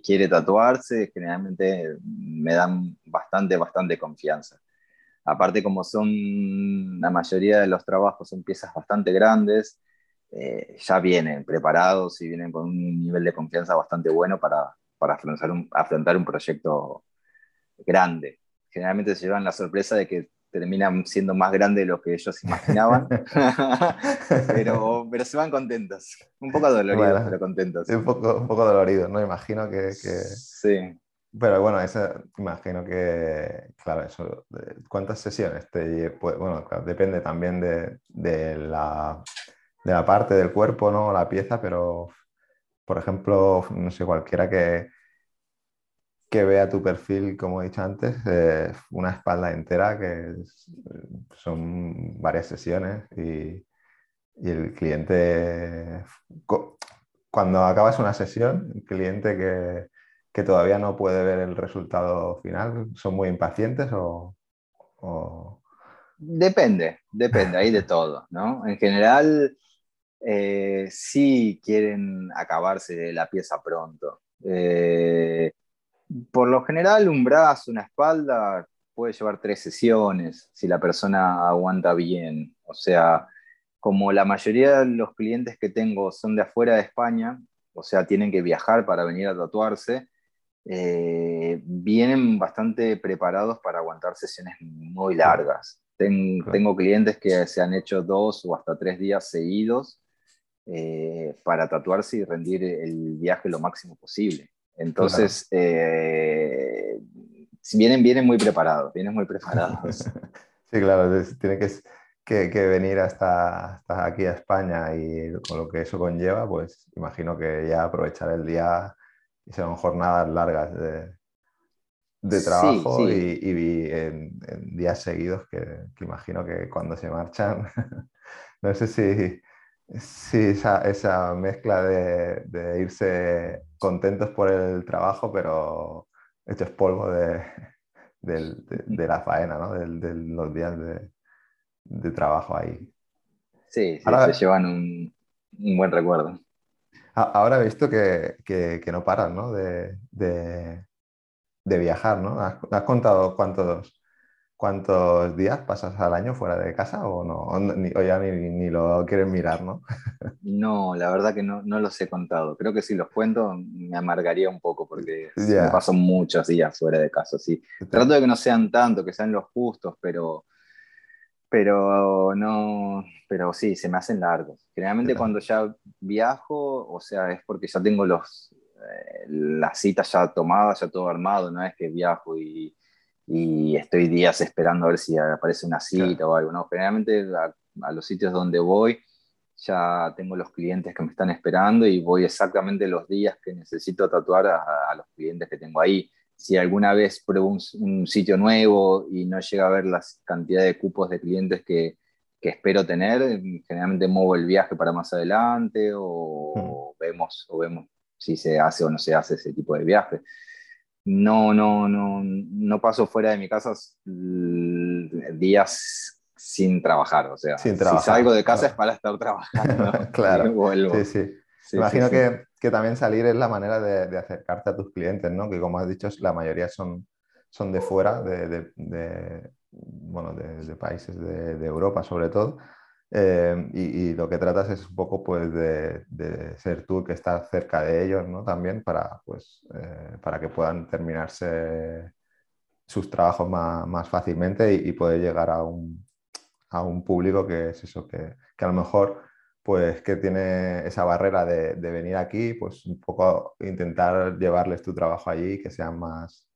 quiere tatuarse, generalmente me dan bastante, bastante confianza. Aparte, como son la mayoría de los trabajos son piezas bastante grandes, eh, ya vienen preparados y vienen con un nivel de confianza bastante bueno para, para afrontar, un, afrontar un proyecto grande. Generalmente se llevan la sorpresa de que terminan siendo más grandes de lo que ellos imaginaban, pero, pero se van contentos, un poco doloridos, pero contentos. un poco, un poco doloridos, ¿no? Imagino que, Sí. Pero bueno, eso, imagino que, claro, eso, ¿cuántas sesiones te Bueno, depende también de, de, la, de la parte del cuerpo, ¿no? La pieza, pero, por ejemplo, no sé, cualquiera que, que vea tu perfil, como he dicho antes, eh, una espalda entera, que son varias sesiones y, el cliente, cuando acabas una sesión, el cliente que, todavía no puede ver el resultado final, ¿son muy impacientes o...? Depende, depende, hay de todo, ¿no? En general, eh, sí quieren acabarse la pieza pronto. Eh, por lo general, un brazo, una espalda puede llevar tres sesiones si la persona aguanta bien. O sea, como la mayoría de los clientes que tengo son de afuera de España, o sea, tienen que viajar para venir a tatuarse, eh, vienen bastante preparados para aguantar sesiones muy largas. tengo clientes que se han hecho dos o hasta tres días seguidos eh, para tatuarse y rendir el viaje lo máximo posible. Entonces, eh, vienen, vienen muy preparados, vienen muy preparados. sí, claro, tiene que, que, venir hasta, hasta, aquí a España y con lo que eso conlleva, pues imagino que ya aprovechar el día y son jornadas largas de, de trabajo Y, en, días seguidos que, que, imagino que cuando se marchan, no sé si, Sí, esa, esa mezcla de, de, irse contentos por el trabajo, pero hechos polvo de, de, de la faena, ¿no? de, los días de, trabajo ahí. Sí, sí se llevan un, un, buen recuerdo. Ahora he visto que, que, que no paran ¿no? de, viajar, ¿no? ¿Has, ¿Has, contado cuántos, ¿Cuántos días pasas al año fuera de casa o no? O, ya ni, lo quieren mirar, ¿no? No, la verdad que no, no, los he contado. Creo que si los cuento me amargaría un poco porque me paso muchos días fuera de casa. Sí. Trato de que no sean tanto, que sean los justos, pero, pero no, pero sí, se me hacen largos. Generalmente cuando ya viajo, o sea, es porque ya tengo los, eh, las citas ya tomadas, ya todo armado, no es que viajo y y estoy días esperando a ver si aparece una cita o algo. ¿no? Generalmente a, los sitios donde voy ya tengo los clientes que me están esperando y voy exactamente los días que necesito tatuar a, los clientes que tengo ahí. Si alguna vez pruebo un, sitio nuevo y no llega a ver la cantidad de cupos de clientes que, que espero tener, generalmente muevo el viaje para más adelante o, hmm. vemos, o vemos si se hace o no se hace ese tipo de viaje. No, no, no, no paso fuera de mi casa días sin trabajar, o sea, si salgo de casa es para estar trabajando. claro, sí, sí. Imagino que, que, también salir es la manera de, de, acercarte a tus clientes, ¿no? Que como has dicho, la mayoría son, son de fuera, de, de bueno, de, países de, Europa sobre todo. Eh, y, lo que tratas es un poco pues, de, ser tú que estás cerca de ellos ¿no? también para, pues, eh, para que puedan terminarse sus trabajos más, más fácilmente y, poder llegar a un, a un, público que es eso, que, que, a lo mejor pues que tiene esa barrera de, venir aquí, pues un poco intentar llevarles tu trabajo allí, que sea más,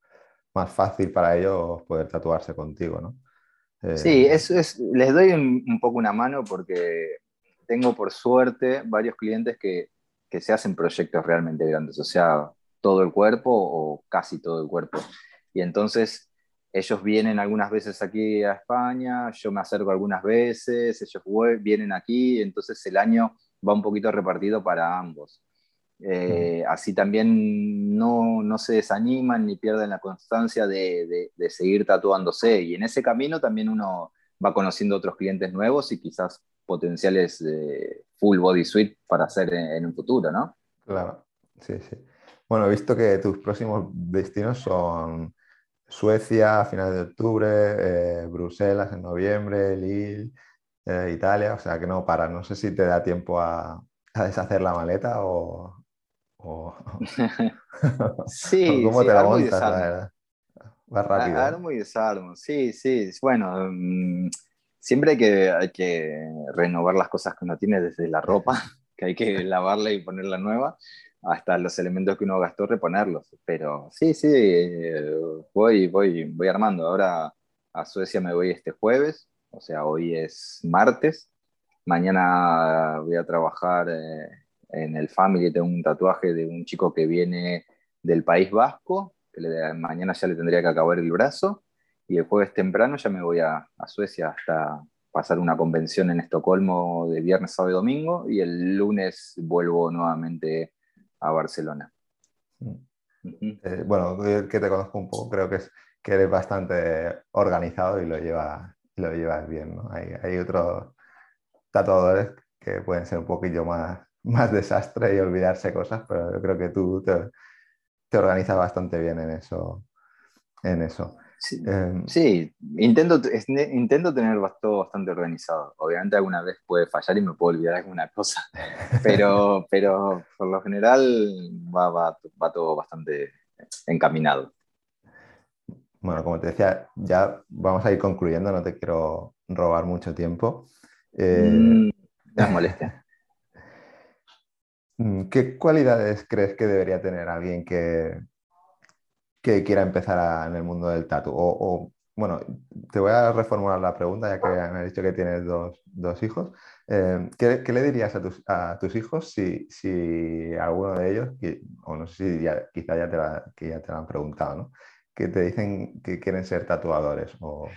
más fácil para ellos poder tatuarse contigo, ¿no? Sí, eh, eso es, les doy un, poco una mano porque tengo por suerte varios clientes que, que, se hacen proyectos realmente grandes, o sea, todo el cuerpo o casi todo el cuerpo. Y entonces ellos vienen algunas veces aquí a España, yo me acerco algunas veces, ellos vienen aquí, entonces el año va un poquito repartido para ambos. Eh, así también no, no, se desaniman ni pierden la constancia de, de, seguir tatuándose. Y en ese camino también uno va conociendo otros clientes nuevos y quizás potenciales full body suite para hacer en, un futuro, ¿no? Claro, sí, sí. Bueno, he visto que tus próximos destinos son Suecia a finales de octubre, eh, Bruselas en noviembre, Lille, eh, Italia, o sea que no para. No sé si te da tiempo a, a deshacer la maleta o, sí, ¿Cómo te la montas? Va rápido. Armo y desarmo, sí, sí. Bueno, mm, siempre hay que, hay que renovar las cosas que uno tiene desde la ropa, que hay que lavarla y ponerla nueva, hasta los elementos que uno gastó, reponerlos. Pero sí, sí, eh, voy, voy, voy armando. Ahora a Suecia me voy este jueves, o sea, hoy es martes. Mañana voy a trabajar eh, en el Family tengo un tatuaje de un chico que viene del País Vasco, que le, mañana ya le tendría que acabar el brazo, y el jueves temprano ya me voy a, Suecia hasta pasar una convención en Estocolmo de viernes, sábado y domingo, y el lunes vuelvo nuevamente a Barcelona. Eh, bueno, que te conozco un poco, creo que, es, que eres bastante organizado y lo, lleva, lo llevas bien. ¿no? Hay, hay otros tatuadores que pueden ser un poquillo más más desastre y olvidarse cosas, pero yo creo que tú te, te organizas bastante bien en eso. En eso. Sí, em, intento, intento tener todo bastante organizado. Obviamente alguna vez puede fallar y me puedo olvidar alguna cosa, pero, pero por lo general va, va, va todo bastante encaminado. Bueno, como te decía, ya vamos a ir concluyendo, no te quiero robar mucho tiempo. Eh... Mm, me molesta. Mm, ¿Qué cualidades crees que debería tener alguien que, que quiera empezar en el mundo del tatu? O, bueno, te voy a reformular la pregunta, ya que me has dicho que tienes dos, hijos. Eh, ¿qué, le dirías a tus, a tus hijos si, si, alguno de ellos, o no sé si ya, quizá ya te, que ya te lo han preguntado, ¿no? que te dicen que quieren ser tatuadores o,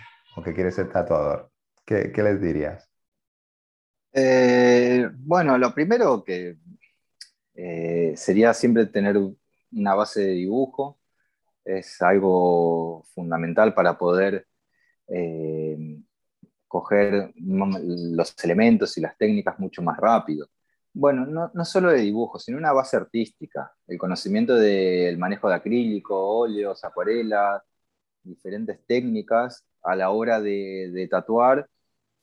que quieres ser tatuador? ¿Qué, les dirías? Eh, bueno, lo primero que eh, sería siempre tener una base de dibujo, es algo fundamental para poder eh, coger los elementos y las técnicas mucho más rápido. Bueno, no, no, solo de dibujo, sino una base artística, el conocimiento del manejo de acrílico, óleos, acuarelas, diferentes técnicas a la hora de, tatuar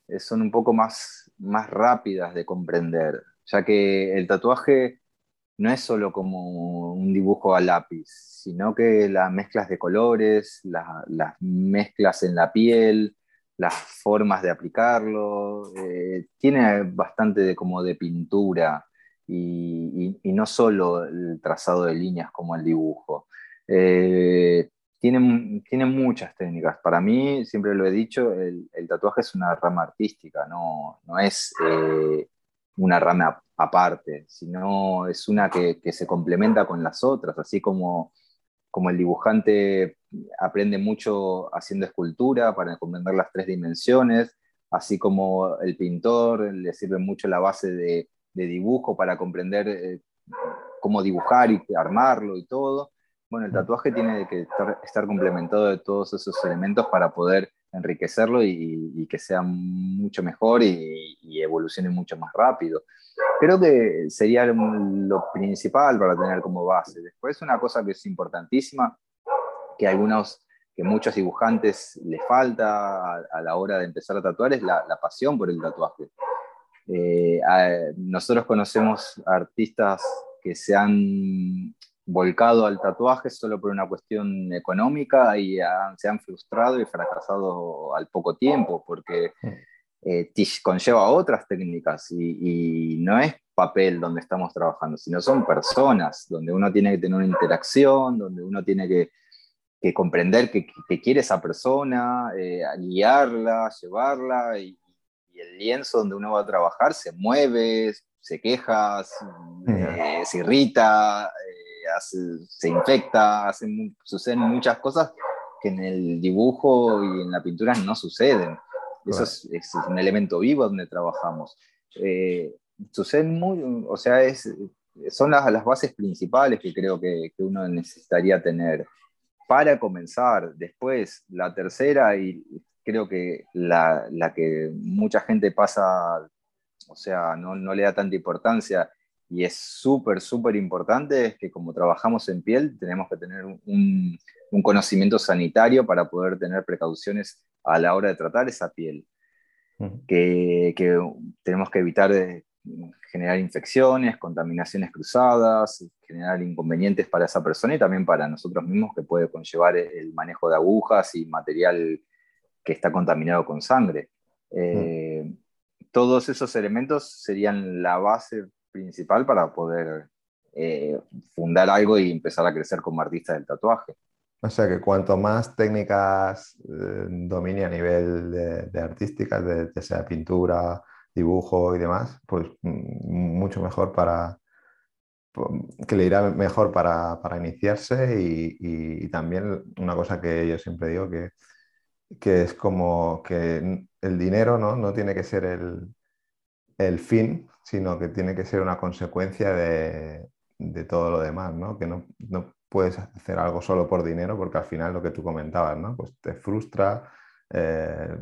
eh, son un poco más, más rápidas de comprender, ya que el tatuaje no es solo como un dibujo a lápiz, sino que las mezclas de colores, las mezclas en la piel, las formas de aplicarlo, eh, tiene bastante de, como de pintura y, no solo el trazado de líneas como el dibujo. Eh, tiene, muchas técnicas. Para mí, siempre lo he dicho, el, tatuaje es una rama artística, no, no es eh, una rama aparte, sino es una que, se complementa con las otras, así como, como el dibujante aprende mucho haciendo escultura para comprender las tres dimensiones, así como el pintor le sirve mucho la base de, dibujo para comprender eh, cómo dibujar y armarlo y todo. Bueno, el tatuaje tiene que estar, complementado de todos esos elementos para poder enriquecerlo y, que sea mucho mejor y, evolucione mucho más rápido. Creo que sería lo principal para tener como base. Después una cosa que es importantísima, que algunos que muchos dibujantes les falta a, la hora de empezar a tatuar es la, pasión por el tatuaje. Eh, nosotros conocemos artistas que se han volcado al tatuaje solo por una cuestión económica y se han frustrado y fracasado al poco tiempo porque eh, conlleva otras técnicas y, y, no es papel donde estamos trabajando, sino son personas, donde uno tiene que tener una interacción, donde uno tiene que que comprender que, quiere esa persona, eh, guiarla, llevarla, y, el lienzo donde uno va a trabajar se mueve, se queja, eh, se irrita, eh, se infecta, suceden muchas cosas que en el dibujo y en la pintura no suceden. Eso es, un elemento vivo donde trabajamos. suceden muy, o sea, es, son las, las, bases principales que creo que, que uno necesitaría tener para comenzar. Después, la tercera, y creo que la, que mucha gente pasa, o sea, no, le da tanta importancia y es súper, súper importante, es que como trabajamos en piel, tenemos que tener un, conocimiento sanitario para poder tener precauciones a la hora de tratar esa piel. que, que, tenemos que evitar generar infecciones, contaminaciones cruzadas, generar inconvenientes para esa persona y también para nosotros mismos que puede conllevar el manejo de agujas y material que está contaminado con sangre. Eh, todos esos elementos serían la base principal para poder eh, fundar algo y empezar a crecer como artista del tatuaje. O sea que cuanto más técnicas eh, domine a nivel de, de de, sea pintura, dibujo y demás, pues mm, mucho mejor para, que le irá mejor para, iniciarse y, también una cosa que yo siempre digo que, que es como que el dinero ¿no? no tiene que ser el, fin, sino que tiene que ser una consecuencia de, todo lo demás, ¿no? que no, puedes hacer algo solo por dinero porque al final lo que tú comentabas, ¿no? pues te frustra, eh,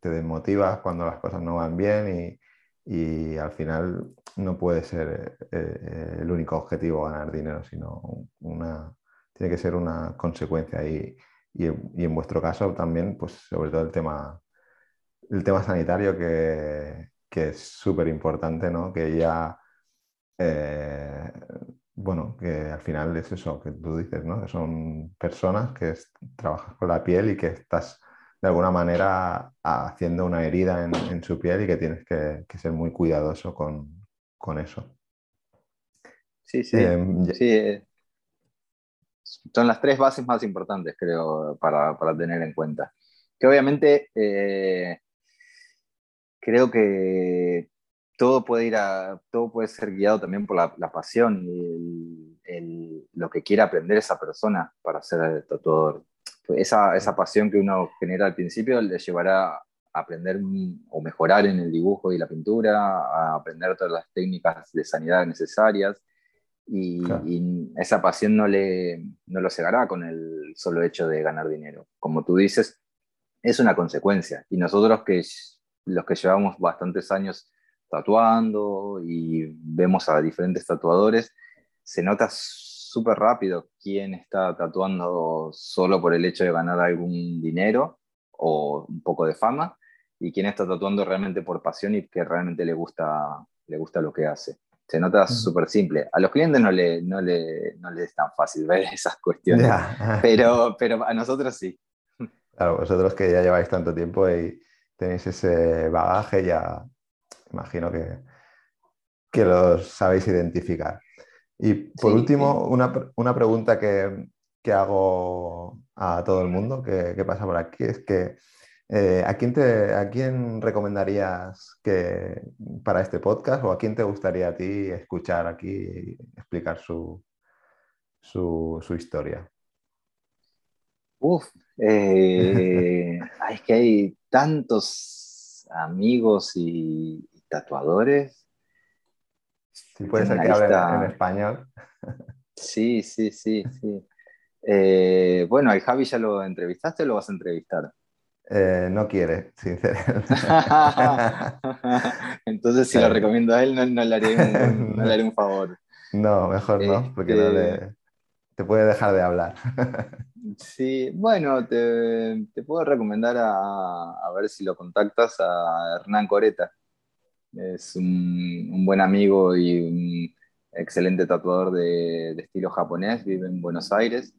te desmotivas cuando las cosas no van bien y, y al final no puede ser eh, eh, el único objetivo ganar dinero, sino una, tiene que ser una consecuencia. Y, y, en vuestro caso también, pues sobre todo el tema, el tema sanitario que, que es súper importante, ¿no? que ya, eh, bueno, que al final es eso que tú dices, ¿no? que son personas que trabajas con la piel y que estás de alguna manera haciendo una herida en, su piel y que tienes que, ser muy cuidadoso con, eso. Sí, sí. Em, eh, son las tres bases más importantes, creo, para, tener en cuenta. Que obviamente eh, creo que todo puede ir a, todo puede ser guiado también por la, pasión y lo que quiera aprender esa persona para ser tatuador esa, esa pasión que uno genera al principio le llevará a aprender o mejorar en el dibujo y la pintura, a aprender todas las técnicas de sanidad necesarias. Y, esa pasión no, le, no lo cegará con el solo hecho de ganar dinero. Como tú dices, es una consecuencia. Y nosotros que los que llevamos bastantes años tatuando y vemos a diferentes tatuadores, se nota súper rápido quién está tatuando solo por el hecho de ganar algún dinero o un poco de fama y quién está tatuando realmente por pasión y que realmente le gusta, le gusta lo que hace. Se nota súper simple. A los clientes no le, no, le, no es tan fácil ver esas cuestiones, pero, pero a nosotros sí. Claro, vosotros que ya lleváis tanto tiempo y tenéis ese bagaje, ya imagino que, que los sabéis identificar. Y por último, una, pregunta que, hago a todo el mundo que, pasa por aquí es que eh, ¿a, quién te, ¿a quién recomendarías que para este podcast o a quién te gustaría a ti escuchar aquí y explicar su, su, historia? Uf, eh, es que hay tantos amigos y tatuadores si puede ser que en español. Sí, sí, sí, sí. Eh, bueno, ¿al Javi ya lo entrevistaste o lo vas a entrevistar? Eh, no quiere, sinceramente. Entonces, si lo recomiendo a él, no, le, haré un, favor. No, mejor no, porque este te puede dejar de hablar. Sí, bueno, te, puedo recomendar a, ver si lo contactas a Hernán Coreta. Es un, buen amigo y un excelente tatuador de, estilo japonés, vive en Buenos Aires.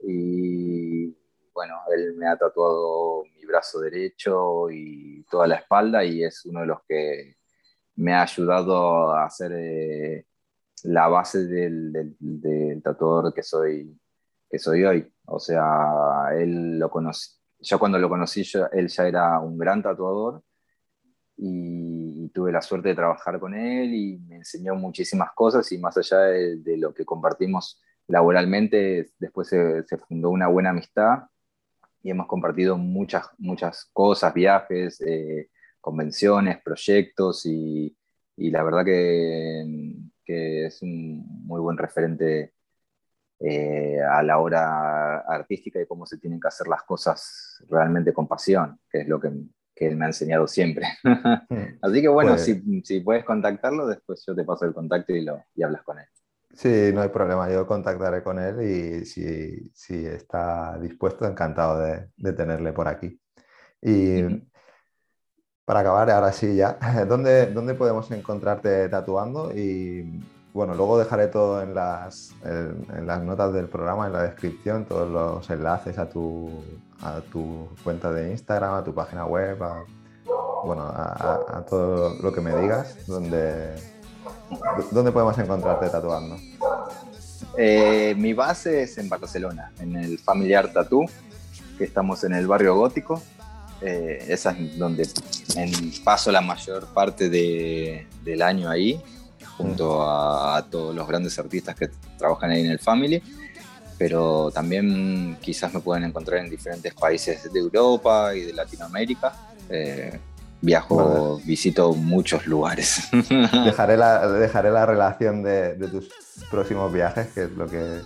Y bueno, él me ha tatuado mi brazo derecho y toda la espalda y es uno de los que me ha ayudado a hacer eh, la base del, tatuador que soy, que soy hoy. O sea, él lo conocí, yo cuando lo conocí, él ya era un gran tatuador y, tuve la suerte de trabajar con él y me enseñó muchísimas cosas y más allá de, lo que compartimos laboralmente, después se, fundó una buena amistad y hemos compartido muchas, muchas cosas, viajes, eh, convenciones, proyectos y, la verdad que, es un muy buen referente eh, a la hora artística y cómo se tienen que hacer las cosas realmente con pasión, que es lo que, que él me ha enseñado siempre. Hmm. Así que bueno, pues si, si, puedes contactarlo, después yo te paso el contacto y, lo, y hablas con él. Sí, no hay problema, yo contactaré con él y si, si está dispuesto, encantado de, de, tenerle por aquí. Y para acabar, ahora sí ya, ¿dónde, ¿dónde podemos encontrarte tatuando? Y bueno, luego dejaré todo en las, en, las notas del programa, en la descripción, todos los enlaces a tu, a tu cuenta de Instagram, a tu página web, a, bueno, a, todo lo que me digas, donde ¿Dónde podemos encontrarte tatuando? Eh, mi base es en Barcelona, en el Familiar Tattoo, que estamos en el barrio gótico. Eh, esa es donde paso la mayor parte del año ahí, junto a, todos los grandes artistas que trabajan ahí en el Family. Pero también quizás me pueden encontrar en diferentes países de Europa y de Latinoamérica. Eh, viajo, visito muchos lugares. Dejaré la, dejaré la relación de, tus próximos viajes, que es lo que,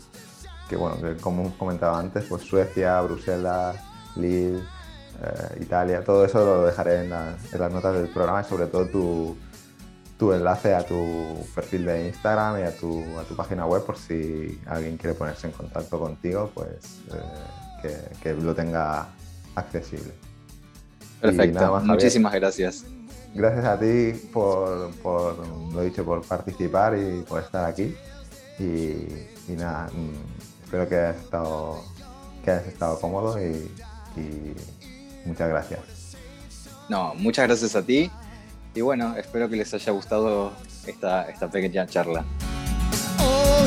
bueno, como hemos comentado antes, pues Suecia, Bruselas, Lille, eh, Italia, todo eso lo dejaré en, las notas del programa y sobre todo tu, tu, enlace a tu perfil de Instagram y a tu, a tu página web por si alguien quiere ponerse en contacto contigo, pues eh, que lo tenga accesible. Perfecto, muchísimas gracias. Gracias a ti por, lo dicho, por participar y por estar aquí. Y, nada, mm, espero que hayas estado, que hayas estado cómodo y, muchas gracias. No, muchas gracias a ti y bueno, espero que les haya gustado esta, esta pequeña charla. Oh,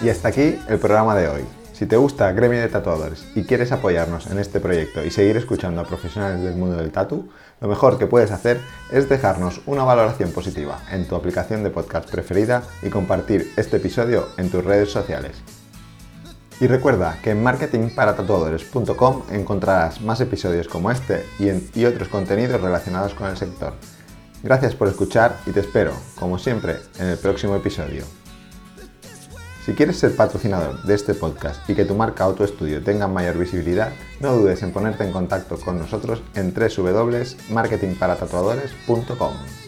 y hasta aquí el programa de hoy. Si te gusta Gremio de Tatuadores y quieres apoyarnos en este proyecto y seguir escuchando a profesionales del mundo del tatu, lo mejor que puedes hacer es dejarnos una valoración positiva en tu aplicación de podcast preferida y compartir este episodio en tus redes sociales. Y recuerda que en marketingparatatuadores.com encontrarás más episodios como este y, otros contenidos relacionados con el sector. Gracias por escuchar y te espero, como siempre, en el próximo episodio. Si quieres ser patrocinador de este podcast y que tu marca o tu estudio tenga mayor visibilidad, no dudes en ponerte en contacto con nosotros en www.marketingparatatuadores.com.